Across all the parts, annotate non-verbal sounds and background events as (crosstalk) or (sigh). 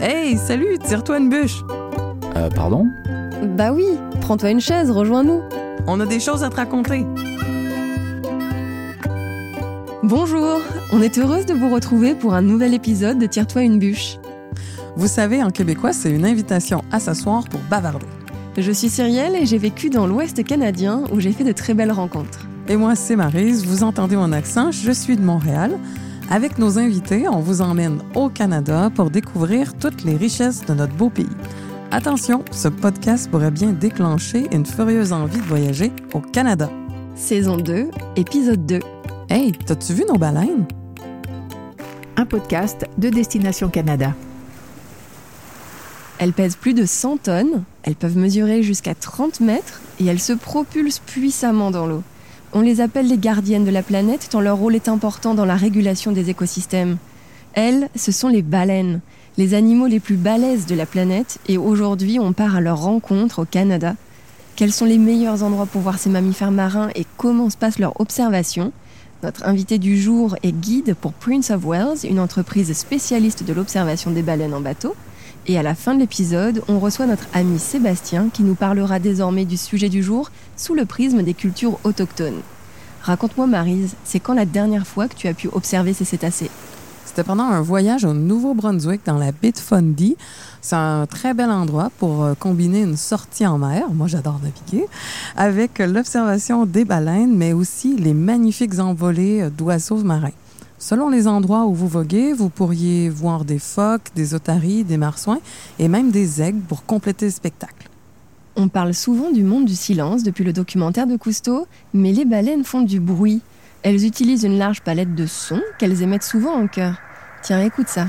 Hey, salut, tire-toi une bûche. Euh, pardon? Bah oui, prends-toi une chaise, rejoins-nous. On a des choses à te raconter. Bonjour, on est heureuse de vous retrouver pour un nouvel épisode de Tire-toi une bûche. Vous savez, en québécois, c'est une invitation à s'asseoir pour bavarder. Je suis Cyrielle et j'ai vécu dans l'Ouest canadien où j'ai fait de très belles rencontres. Et moi, c'est Marise. Vous entendez mon accent, je suis de Montréal. Avec nos invités, on vous emmène au Canada pour découvrir toutes les richesses de notre beau pays. Attention, ce podcast pourrait bien déclencher une furieuse envie de voyager au Canada. Saison 2, épisode 2. Hey, t'as-tu vu nos baleines? Un podcast de Destination Canada. Elles pèsent plus de 100 tonnes, elles peuvent mesurer jusqu'à 30 mètres et elles se propulsent puissamment dans l'eau. On les appelle les gardiennes de la planète tant leur rôle est important dans la régulation des écosystèmes. Elles, ce sont les baleines, les animaux les plus balèzes de la planète et aujourd'hui on part à leur rencontre au Canada. Quels sont les meilleurs endroits pour voir ces mammifères marins et comment se passe leur observation? Notre invité du jour est guide pour Prince of Wales, une entreprise spécialiste de l'observation des baleines en bateau. Et à la fin de l'épisode, on reçoit notre ami Sébastien qui nous parlera désormais du sujet du jour sous le prisme des cultures autochtones. Raconte-moi Marise, c'est quand la dernière fois que tu as pu observer ces cétacés? C'était pendant un voyage au Nouveau-Brunswick dans la baie de Fundy. C'est un très bel endroit pour euh, combiner une sortie en mer, moi j'adore naviguer, avec l'observation des baleines, mais aussi les magnifiques envolées euh, d'oiseaux marins. Selon les endroits où vous voguez, vous pourriez voir des phoques, des otaries, des marsouins et même des aigles pour compléter le spectacle. On parle souvent du monde du silence depuis le documentaire de Cousteau, mais les baleines font du bruit. Elles utilisent une large palette de sons qu'elles émettent souvent en chœur. Tiens, écoute ça.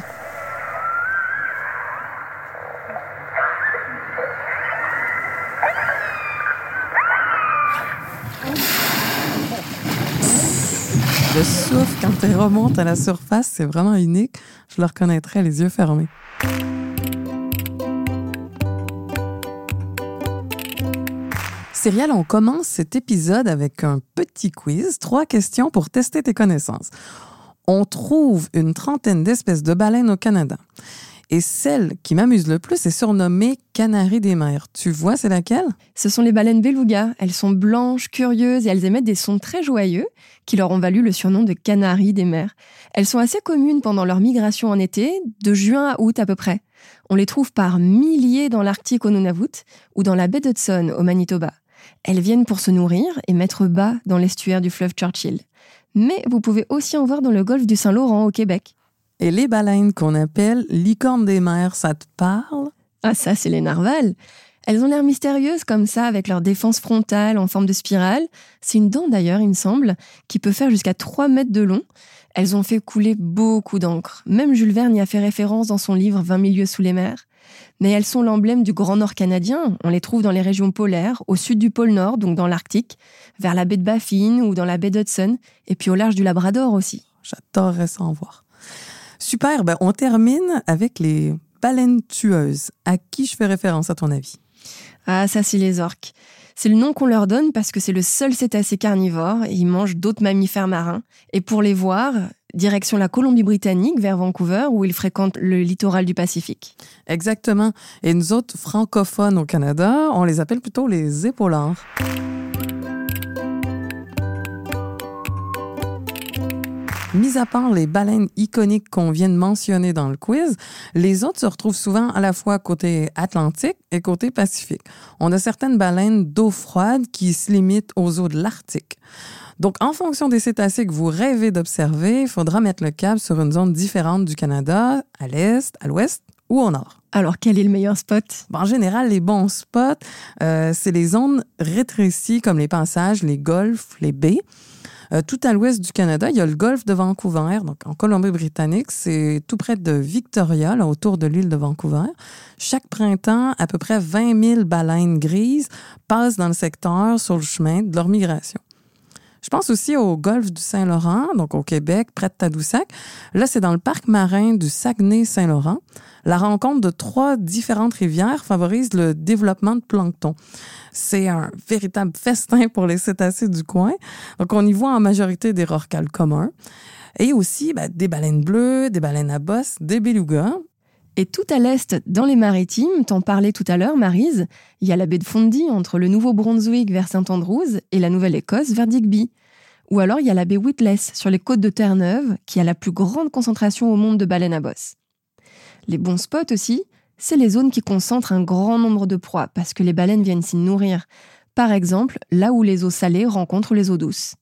Le souffle, remonte à la surface, c'est vraiment unique. Je le reconnaîtrais les yeux fermés. Cyrielle, on commence cet épisode avec un petit quiz, trois questions pour tester tes connaissances. On trouve une trentaine d'espèces de baleines au Canada. Et celle qui m'amuse le plus est surnommée Canari des mers. Tu vois, c'est laquelle? Ce sont les baleines beluga. Elles sont blanches, curieuses et elles émettent des sons très joyeux qui leur ont valu le surnom de Canaries des mers. Elles sont assez communes pendant leur migration en été, de juin à août à peu près. On les trouve par milliers dans l'Arctique au Nunavut ou dans la baie d'Hudson au Manitoba. Elles viennent pour se nourrir et mettre bas dans l'estuaire du fleuve Churchill. Mais vous pouvez aussi en voir dans le golfe du Saint-Laurent au Québec. Et les baleines qu'on appelle licornes des mers, ça te parle? Ah ça, c'est les narvals. Elles ont l'air mystérieuses comme ça, avec leur défense frontale en forme de spirale. C'est une dent d'ailleurs, il me semble, qui peut faire jusqu'à 3 mètres de long. Elles ont fait couler beaucoup d'encre. Même Jules Verne y a fait référence dans son livre 20 milieux sous les mers. Mais elles sont l'emblème du Grand Nord canadien. On les trouve dans les régions polaires, au sud du pôle Nord, donc dans l'Arctique, vers la baie de Baffin ou dans la baie d'Hudson, et puis au large du Labrador aussi. J'adorerais ça en voir. Super, ben on termine avec les baleines tueuses. À qui je fais référence à ton avis? Ah, ça, c'est les orques. C'est le nom qu'on leur donne parce que c'est le seul cétacé carnivore et ils mangent d'autres mammifères marins. Et pour les voir, direction la Colombie-Britannique vers Vancouver où ils fréquentent le littoral du Pacifique. Exactement. Et nous autres francophones au Canada, on les appelle plutôt les épaulards. Mis à part les baleines iconiques qu'on vient de mentionner dans le quiz, les autres se retrouvent souvent à la fois côté Atlantique et côté Pacifique. On a certaines baleines d'eau froide qui se limitent aux eaux de l'Arctique. Donc, en fonction des cétacés que vous rêvez d'observer, il faudra mettre le cap sur une zone différente du Canada, à l'est, à l'ouest ou au nord. Alors, quel est le meilleur spot? En général, les bons spots, euh, c'est les zones rétrécies comme les passages, les golfs, les baies. Euh, tout à l'ouest du Canada, il y a le golfe de Vancouver, donc en Colombie-Britannique. C'est tout près de Victoria, là, autour de l'île de Vancouver. Chaque printemps, à peu près 20 000 baleines grises passent dans le secteur sur le chemin de leur migration. Je pense aussi au golfe du Saint-Laurent, donc au Québec, près de Tadoussac. Là, c'est dans le parc marin du Saguenay-Saint-Laurent. La rencontre de trois différentes rivières favorise le développement de plancton. C'est un véritable festin pour les cétacés du coin. Donc, on y voit en majorité des rorquals communs. Et aussi ben, des baleines bleues, des baleines à bosse, des belugas. Et tout à l'est, dans les maritimes, t'en parlais tout à l'heure, Marise, il y a la baie de Fundy entre le Nouveau-Brunswick vers Saint-Andrews et la Nouvelle-Écosse vers Digby. Ou alors il y a la baie Witless sur les côtes de Terre-Neuve, qui a la plus grande concentration au monde de baleines à bosse. Les bons spots aussi, c'est les zones qui concentrent un grand nombre de proies, parce que les baleines viennent s'y nourrir. Par exemple, là où les eaux salées rencontrent les eaux douces.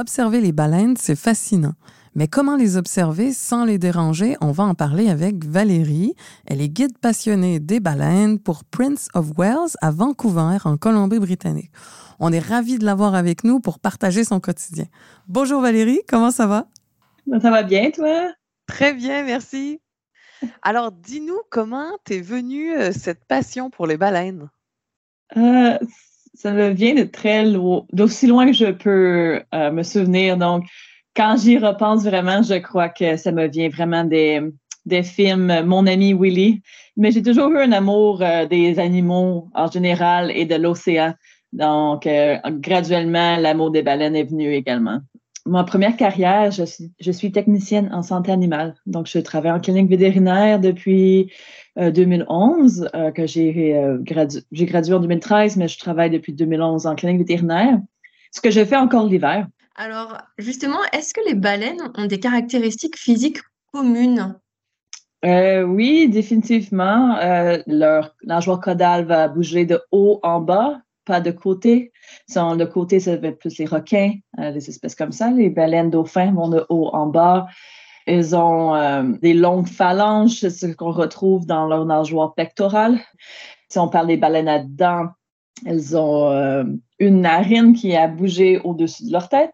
Observer les baleines, c'est fascinant. Mais comment les observer sans les déranger? On va en parler avec Valérie. Elle est guide passionnée des baleines pour Prince of Wales à Vancouver, en Colombie-Britannique. On est ravis de l'avoir avec nous pour partager son quotidien. Bonjour Valérie, comment ça va? Ça va bien, toi? Très bien, merci. Alors, dis-nous comment t'es venue euh, cette passion pour les baleines? Euh, ça me vient de très loin, d'aussi loin que je peux euh, me souvenir. Donc, quand j'y repense vraiment, je crois que ça me vient vraiment des, des films Mon ami Willy. Mais j'ai toujours eu un amour euh, des animaux en général et de l'océan. Donc, euh, graduellement, l'amour des baleines est venu également. Ma première carrière, je suis technicienne en santé animale. Donc, je travaille en clinique vétérinaire depuis 2011, euh, euh, que j'ai euh, j'ai gradué en 2013, mais je travaille depuis 2011 en clinique vétérinaire, ce que je fais encore l'hiver. Alors, justement, est-ce que les baleines ont des caractéristiques physiques communes? Oui, définitivement. leur nageoire caudale va bouger de haut en bas, pas de côté. Sur le côté, ça va être plus les requins, les espèces comme ça. Les baleines dauphins vont de haut en bas. Ils ont euh, des longues phalanges, c'est ce qu'on retrouve dans leur nageoire pectorale. Si on parle des baleines à dents, elles ont euh, une narine qui a bougé au-dessus de leur tête.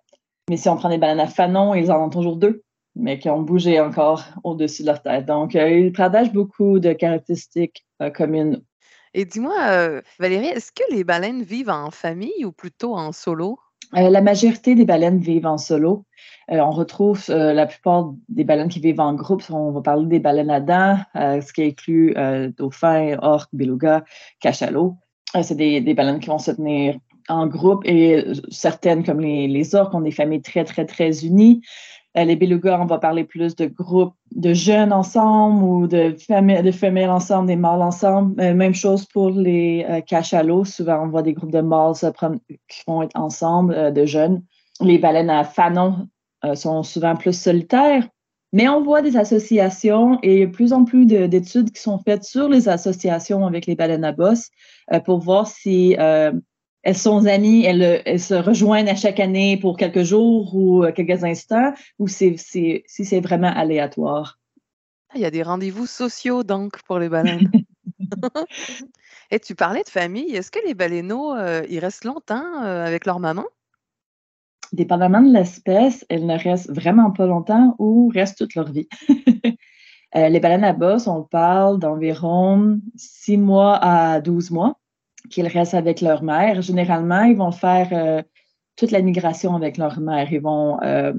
Mais si on prend des baleines à fanon, ils en ont toujours deux, mais qui ont bougé encore au-dessus de leur tête. Donc, euh, ils partagent beaucoup de caractéristiques communes. Et dis-moi, Valérie, est-ce que les baleines vivent en famille ou plutôt en solo? La majorité des baleines vivent en solo. Euh, on retrouve euh, la plupart des baleines qui vivent en groupe. On va parler des baleines à dents, euh, ce qui inclut dauphins, orques, belugas, cachalots. c'est des, baleines qui vont se tenir en groupe et certaines, comme les, les orques, ont des familles très, très, très unies. Les belugas, on va parler plus de groupes de jeunes ensemble ou de, femelles ensemble, des mâles ensemble. même chose pour les cachalots. Souvent, on voit des groupes de mâles qui vont être ensemble, de jeunes. Les baleines à fanon euh, sont souvent plus solitaires. Mais on voit des associations et de plus en plus d'études qui sont faites sur les associations avec les baleines à bosse euh, pour voir si euh, elles sont amies, elles, se rejoignent à chaque année pour quelques jours ou quelques instants, ou si c'est vraiment aléatoire? Il y a des rendez-vous sociaux donc pour les baleines. (laughs) (laughs) et tu parlais de famille. Est-ce que les baleineaux, ils restent longtemps avec leur maman? dépendamment de l'espèce, elles ne restent vraiment pas longtemps ou restent toute leur vie. (laughs) Euh, les baleines à bosse, on parle d'environ 6 mois à 12 mois qu'ils restent avec leur mère. Généralement, ils vont faire euh, toute la migration avec leur mère. Ils vont euh,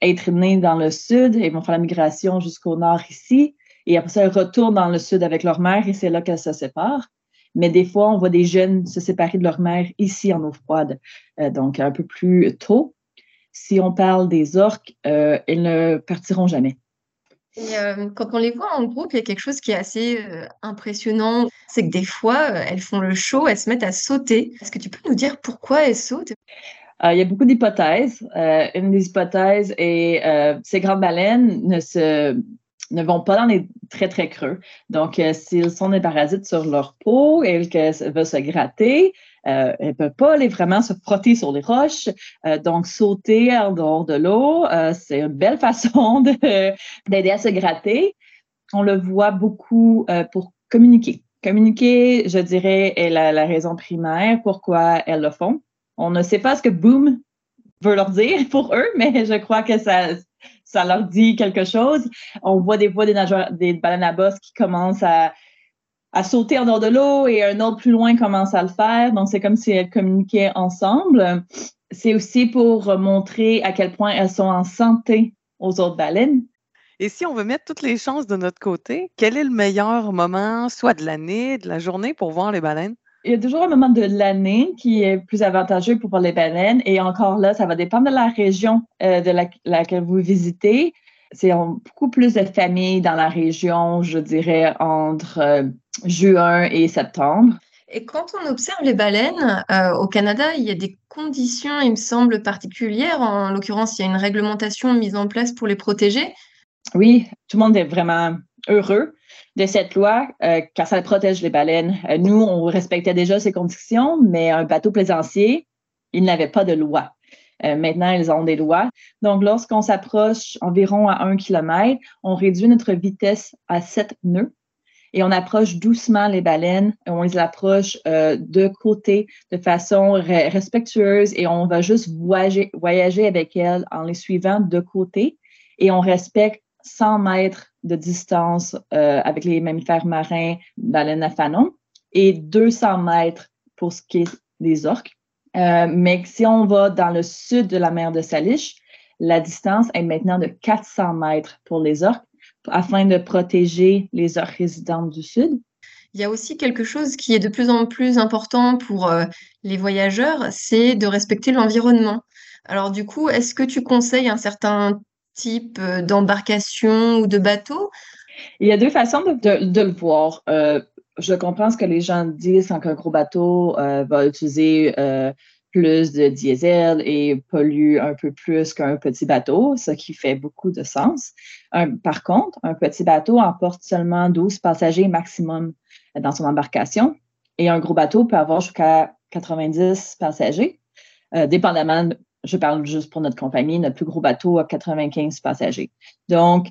être nés dans le sud, ils vont faire la migration jusqu'au nord ici, et après ça, ils retournent dans le sud avec leur mère et c'est là qu'elles se séparent. Mais des fois, on voit des jeunes se séparer de leur mère ici en eau froide, euh, donc un peu plus tôt. Si on parle des orques, elles ne partiront jamais. Et euh, quand on les voit en groupe, il y a quelque chose qui est assez impressionnant. C'est que des fois, elles font le show, elles se mettent à sauter. Est-ce que tu peux nous dire pourquoi elles sautent? Il y a beaucoup d'hypothèses. une des hypothèses est ces grandes baleines ne se ne vont pas dans les très, très creux. Donc, euh, s'ils sont des parasites sur leur peau et qu'elles veulent se gratter, euh, elles ne peuvent pas aller vraiment se frotter sur les roches. Euh, donc, sauter en dehors de l'eau, c'est une belle (laughs) façon d'aider à se gratter. On le voit beaucoup pour communiquer. Communiquer, je dirais, est la, la raison primaire pourquoi elles le font. On ne sait pas ce que boom veut leur dire (laughs) pour eux, mais je crois que ça, ça leur dit quelque chose. On voit des fois des nageurs, des baleines à bosse qui commencent à, sauter en dehors de l'eau et un autre plus loin commence à le faire. Donc, c'est comme si elles communiquaient ensemble. C'est aussi pour montrer à quel point elles sont en santé aux autres baleines. Et si on veut mettre toutes les chances de notre côté, quel est le meilleur moment, soit de l'année, de la journée, pour voir les baleines? Il y a toujours un moment de l'année qui est plus avantageux pour les baleines. Et encore là, ça va dépendre de la région euh, de laquelle vous visitez. C'est beaucoup plus de familles dans la région, je dirais, entre euh, juin et septembre. Et quand on observe les baleines, euh, au Canada, il y a des conditions, il me semble, particulières. En l'occurrence, il y a une réglementation mise en place pour les protéger. Oui, tout le monde est vraiment heureux de cette loi euh, car ça protège les baleines. Euh, nous, on respectait déjà ces conditions, mais un bateau plaisancier, il n'avait pas de loi. Euh, maintenant, ils ont des lois. Donc, lorsqu'on s'approche environ à un kilomètre, on réduit notre vitesse à 7 nœuds et on approche doucement les baleines. On les approche de côté de façon respectueuse et on va juste voyager, voyager avec elles en les suivant de côté et on respecte 100 mètres de distance euh, avec les mammifères marins, baleines à fanon, et 200 mètres pour ce qui est des orques. Euh, mais si on va dans le sud de la mer de Salish, la distance est maintenant de 400 mètres pour les orques afin de protéger les orques résidentes du sud. Il y a aussi quelque chose qui est de plus en plus important pour euh, les voyageurs, c'est de respecter l'environnement. Alors du coup, est-ce que tu conseilles un certain type euh, d'embarcation ou de bateau? Il y a deux façons de, le voir. Euh, je comprends ce que les gens disent quand un gros bateau euh, va utiliser plus de diesel et pollue un peu plus qu'un petit bateau, ce qui fait beaucoup de sens. par contre, un petit bateau emporte seulement 12 passagers maximum dans son embarcation et un gros bateau peut avoir jusqu'à 90 passagers, dépendamment je parle juste pour notre compagnie, notre plus gros bateau a 95 passagers. Donc,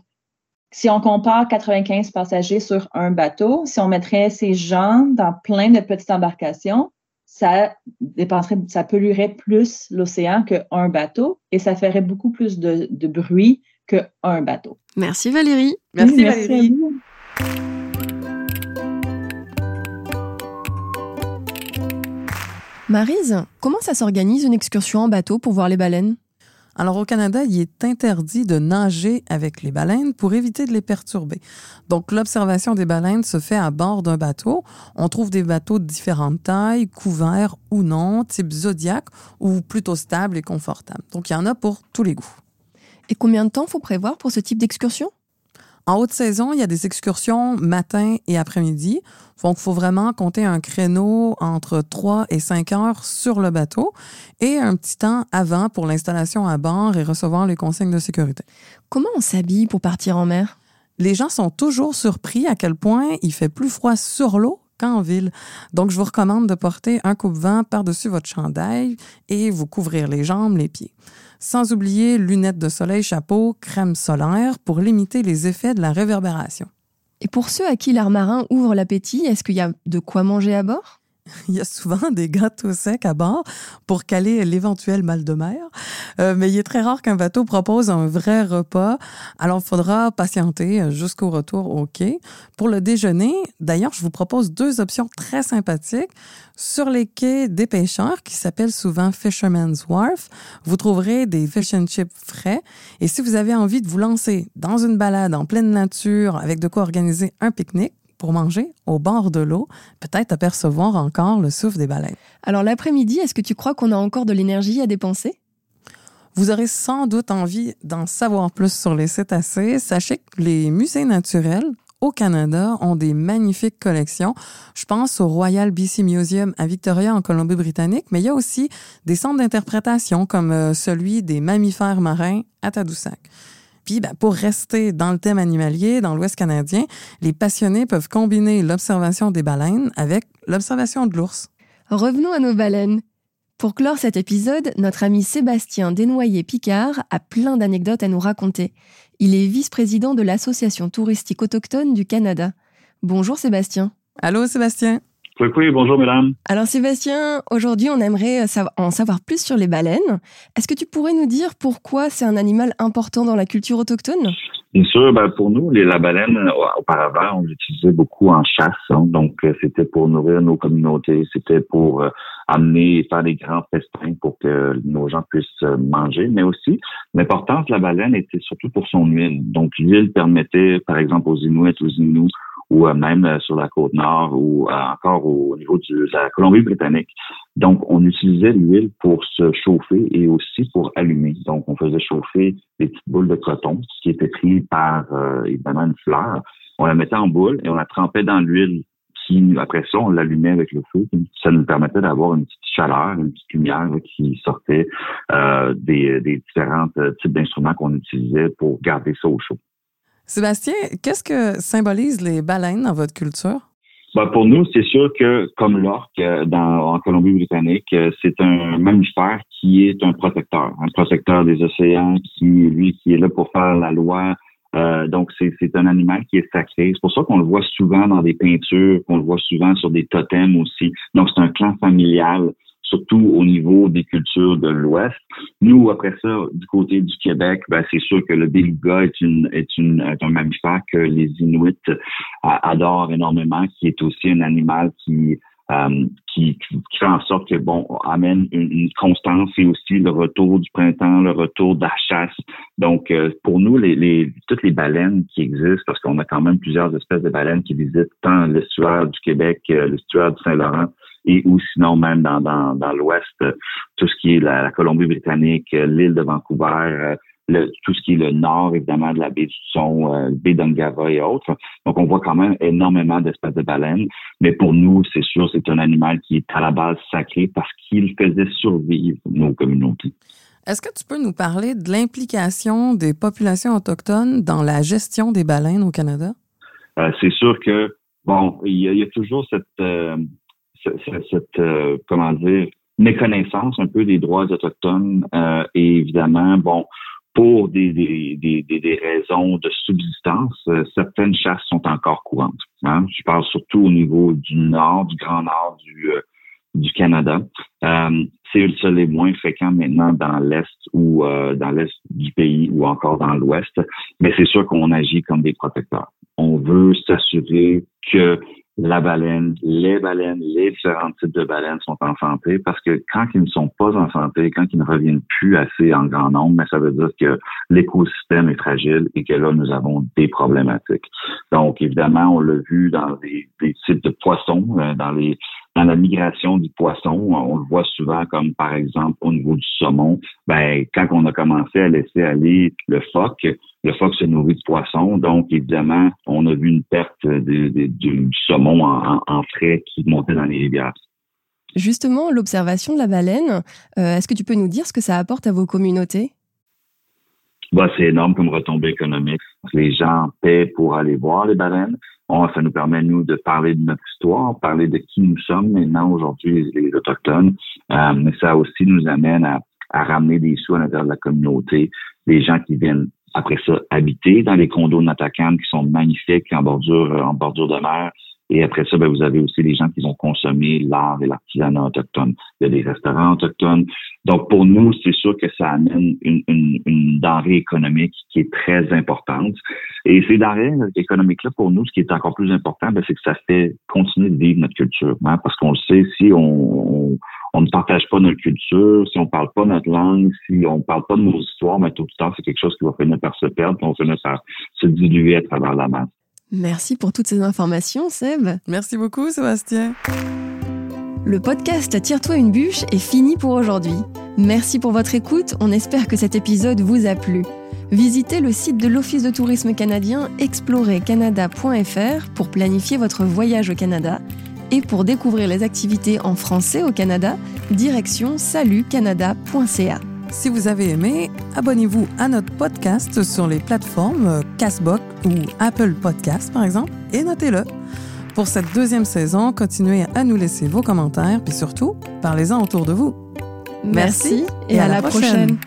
si on compare 95 passagers sur un bateau, si on mettrait ces gens dans plein de petites embarcations, ça dépenserait, ça polluerait plus l'océan qu'un bateau et ça ferait beaucoup plus de, de bruit qu'un bateau. Merci Valérie. Merci, Valérie. Marise, comment ça s'organise une excursion en bateau pour voir les baleines? Alors au Canada, il est interdit de nager avec les baleines pour éviter de les perturber. Donc l'observation des baleines se fait à bord d'un bateau. On trouve des bateaux de différentes tailles, couverts ou non, type zodiac ou plutôt stable et confortable. Donc il y en a pour tous les goûts. Et combien de temps faut prévoir pour ce type d'excursion? En haute saison, il y a des excursions matin et après-midi. Donc, il faut vraiment compter un créneau entre 3 et 5 heures sur le bateau et un petit temps avant pour l'installation à bord et recevoir les consignes de sécurité. Comment on s'habille pour partir en mer? Les gens sont toujours surpris à quel point il fait plus froid sur l'eau qu'en ville. Donc, je vous recommande de porter un coupe-vent par-dessus votre chandail et vous couvrir les jambes, les pieds. Sans oublier lunettes de soleil, chapeau, crème solaire pour limiter les effets de la réverbération. Et pour ceux à qui l'art marin ouvre l'appétit, est-ce qu'il y a de quoi manger à bord? (laughs) il y a souvent des gâteaux secs à bord pour caler l'éventuel mal de mer, euh, mais il est très rare qu'un bateau propose un vrai repas. Alors, il faudra patienter jusqu'au retour au quai. Pour le déjeuner, d'ailleurs, je vous propose deux options très sympathiques. Sur les quais des pêcheurs, qui s'appellent souvent Fisherman's Wharf, vous trouverez des fish and chips frais. Et si vous avez envie de vous lancer dans une balade en pleine nature avec de quoi organiser un pique-nique, pour manger au bord de l'eau, peut-être apercevoir encore le souffle des baleines. Alors l'après-midi, est-ce que tu crois qu'on a encore de l'énergie à dépenser? Vous aurez sans doute envie d'en savoir plus sur les cétacés. Sachez que les musées naturels au Canada ont des magnifiques collections. Je pense au Royal BC Museum à Victoria en Colombie-Britannique, mais il y a aussi des centres d'interprétation comme euh, celui des mammifères marins à Tadoussac. Puis, ben, pour rester dans le thème animalier, dans l'Ouest canadien, les passionnés peuvent combiner l'observation des baleines avec l'observation de l'ours. Revenons à nos baleines. Pour clore cet épisode, notre ami Sébastien Desnoyers-Picard a plein d'anecdotes à nous raconter. Il est vice-président de l'Association touristique autochtone du Canada. Bonjour Sébastien. Allô Sébastien. Oui, bonjour mesdames. Alors Sébastien, aujourd'hui on aimerait en savoir plus sur les baleines. Est-ce que tu pourrais nous dire pourquoi c'est un animal important dans la culture autochtone? Bien sûr, ben pour nous, les, la baleine, euh, auparavant, on l'utilisait beaucoup en chasse. Hein. donc, euh, c'était pour nourrir nos communautés, c'était pour euh, amener et faire des grands festins pour que nos gens puissent manger. Mais aussi, l'importance de la baleine était surtout pour son huile. Donc, l'huile permettait, par exemple, aux Inuits, aux Inuits ou même sur la côte nord ou encore au niveau de la Colombie-Britannique. Donc, on utilisait l'huile pour se chauffer et aussi pour allumer. Donc, on faisait chauffer des petites boules de coton, qui était pris par, évidemment, une fleur. On la mettait en boule et on la trempait dans l'huile qui, après ça, on l'allumait avec le feu. Ça nous permettait d'avoir une petite chaleur, une petite lumière qui sortait euh, des, différents euh, types d'instruments qu'on utilisait pour garder ça au chaud. Sébastien, qu'est-ce que symbolisent les baleines dans votre culture? Ben, pour nous, c'est sûr que comme l'orque euh, en Colombie-Britannique, c'est un mammifère qui est un protecteur, un protecteur des océans, qui lui qui est là pour faire la loi, euh, donc, c'est un animal qui est sacré. C'est pour ça qu'on le voit souvent dans des peintures, qu'on le voit souvent sur des totems aussi. Donc, c'est un clan familial, surtout au niveau des cultures de l'Ouest. Nous, après ça, du côté du Québec, ben, c'est sûr que le beluga est, est, un mammifère que les Inuits euh, adorent énormément, qui est aussi un animal qui euh, qui, fait en sorte que bon amène une, constance et aussi le retour du printemps, le retour de la chasse. Donc euh, pour nous, toutes les baleines qui existent, parce qu'on a quand même plusieurs espèces de baleines qui visitent tant l'estuaire du Québec, euh, l'estuaire du Saint-Laurent et ou sinon même dans, dans, dans l'Ouest, tout ce qui est la Colombie-Britannique, l'île de Vancouver, tout ce qui est le nord, évidemment, de la baie du Son, euh, baie d'Angava et autres. Donc, on voit quand même énormément d'espèces de baleines. Mais pour nous, c'est sûr, c'est un animal qui est à la base sacré parce qu'il faisait survivre nos communautés. Est-ce que tu peux nous parler de l'implication des populations autochtones dans la gestion des baleines au Canada? Euh, c'est sûr que, bon, il y a, toujours cette, euh, cette, euh, comment dire, méconnaissance un peu des droits autochtones et évidemment, bon, pour des, des, des, des, raisons de subsistance, euh, certaines chasses sont encore courantes. Hein. Je parle surtout au niveau du nord, du grand nord du, euh, du Canada. Euh, c'est ça les moins fréquent maintenant dans l'est ou euh, dans l'est du pays ou encore dans l'ouest, mais c'est sûr qu'on agit comme des protecteurs. On veut s'assurer que la baleine, les baleines, les différents types de baleines sont en santé parce que quand ils ne sont pas en santé, quand ils ne reviennent plus assez en grand nombre, mais ça veut dire que l'écosystème est fragile et que là, nous avons des problématiques. Donc, évidemment, on l'a vu dans des, types de poissons, euh, dans les dans la migration du poisson, on le voit souvent comme par exemple au niveau du saumon. Ben, quand on a commencé à laisser aller le phoque, le phoque se nourrit de poisson, donc évidemment, on a vu une perte du saumon en, frais qui montait dans les rivières. Justement, l'observation de la baleine, euh, est-ce que tu peux nous dire ce que ça apporte à vos communautés? Bah, c'est énorme comme retombée économique. Les gens paient pour aller voir les baleines ça nous permet, nous, de parler de notre histoire, parler de qui nous sommes maintenant aujourd'hui, les, Autochtones. Euh, mais ça aussi nous amène à, ramener des sous à l'intérieur de la communauté, des gens qui viennent après ça habiter dans les condos de Natacan qui sont magnifiques en bordure, en bordure de mer, et après ça, ben, vous avez aussi les gens qui vont consommer l'art et l'artisanat autochtone. Il y a des restaurants autochtones. Donc, pour nous, c'est sûr que ça amène une, une, une denrée économique qui est très importante. Et ces denrées économiques-là, pour nous, ce qui est encore plus important, ben, c'est que ça fait continuer de vivre notre culture. Hein, parce qu'on le sait, si on, on, ne partage pas notre culture, si on parle pas notre langue, si on parle pas de nos histoires, mais tout le temps, c'est quelque chose qui va finir par se perdre, on va finir par se diluer à travers la masse. Merci pour toutes ces informations, Seb. Merci beaucoup, Sébastien. Le podcast Tire-toi une bûche est fini pour aujourd'hui. Merci pour votre écoute, on espère que cet épisode vous a plu. Visitez le site de l'Office de tourisme canadien explorercanada.fr pour planifier votre voyage au Canada et pour découvrir les activités en français au Canada, direction salutcanada.ca. Si vous avez aimé, abonnez-vous à notre podcast sur les plateformes Castbox ou Apple Podcast, par exemple, et notez-le. Pour cette deuxième saison, continuez à nous laisser vos commentaires, puis surtout, parlez-en autour de vous. Merci, et, à, la, prochaine.